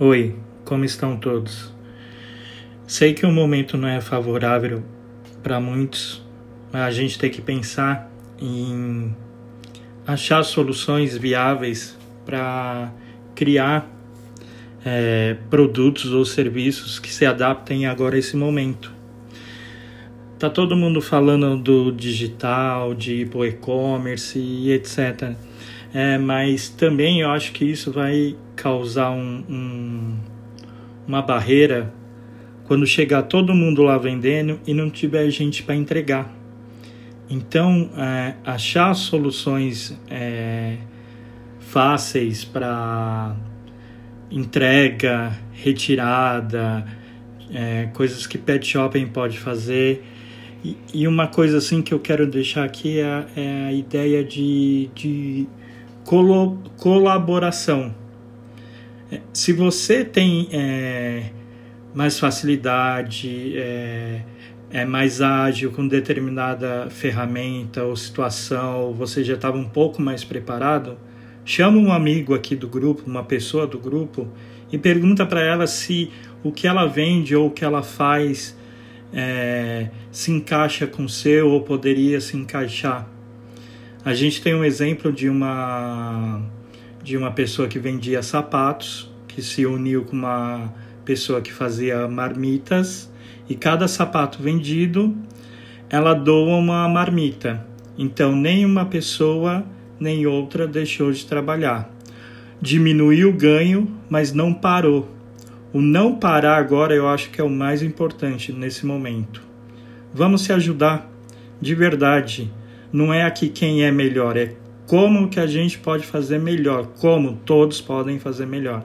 Oi, como estão todos? Sei que o momento não é favorável para muitos, mas a gente tem que pensar em achar soluções viáveis para criar é, produtos ou serviços que se adaptem agora a esse momento. Tá todo mundo falando do digital, de e-commerce e etc. É, mas também eu acho que isso vai causar um, um, uma barreira quando chegar todo mundo lá vendendo e não tiver gente para entregar. Então, é, achar soluções é, fáceis para entrega, retirada, é, coisas que pet shopping pode fazer. E, e, uma coisa assim que eu quero deixar aqui é, é a ideia de, de colo, colaboração. Se você tem é, mais facilidade, é, é mais ágil com determinada ferramenta ou situação, você já estava um pouco mais preparado, chama um amigo aqui do grupo, uma pessoa do grupo, e pergunta para ela se o que ela vende ou o que ela faz é, se encaixa com o seu ou poderia se encaixar. A gente tem um exemplo de uma de uma pessoa que vendia sapatos, que se uniu com uma pessoa que fazia marmitas e cada sapato vendido ela doa uma marmita. Então nem uma pessoa nem outra deixou de trabalhar. Diminuiu o ganho, mas não parou. O não parar agora eu acho que é o mais importante nesse momento. Vamos se ajudar de verdade. Não é aqui quem é melhor, é como que a gente pode fazer melhor, como todos podem fazer melhor.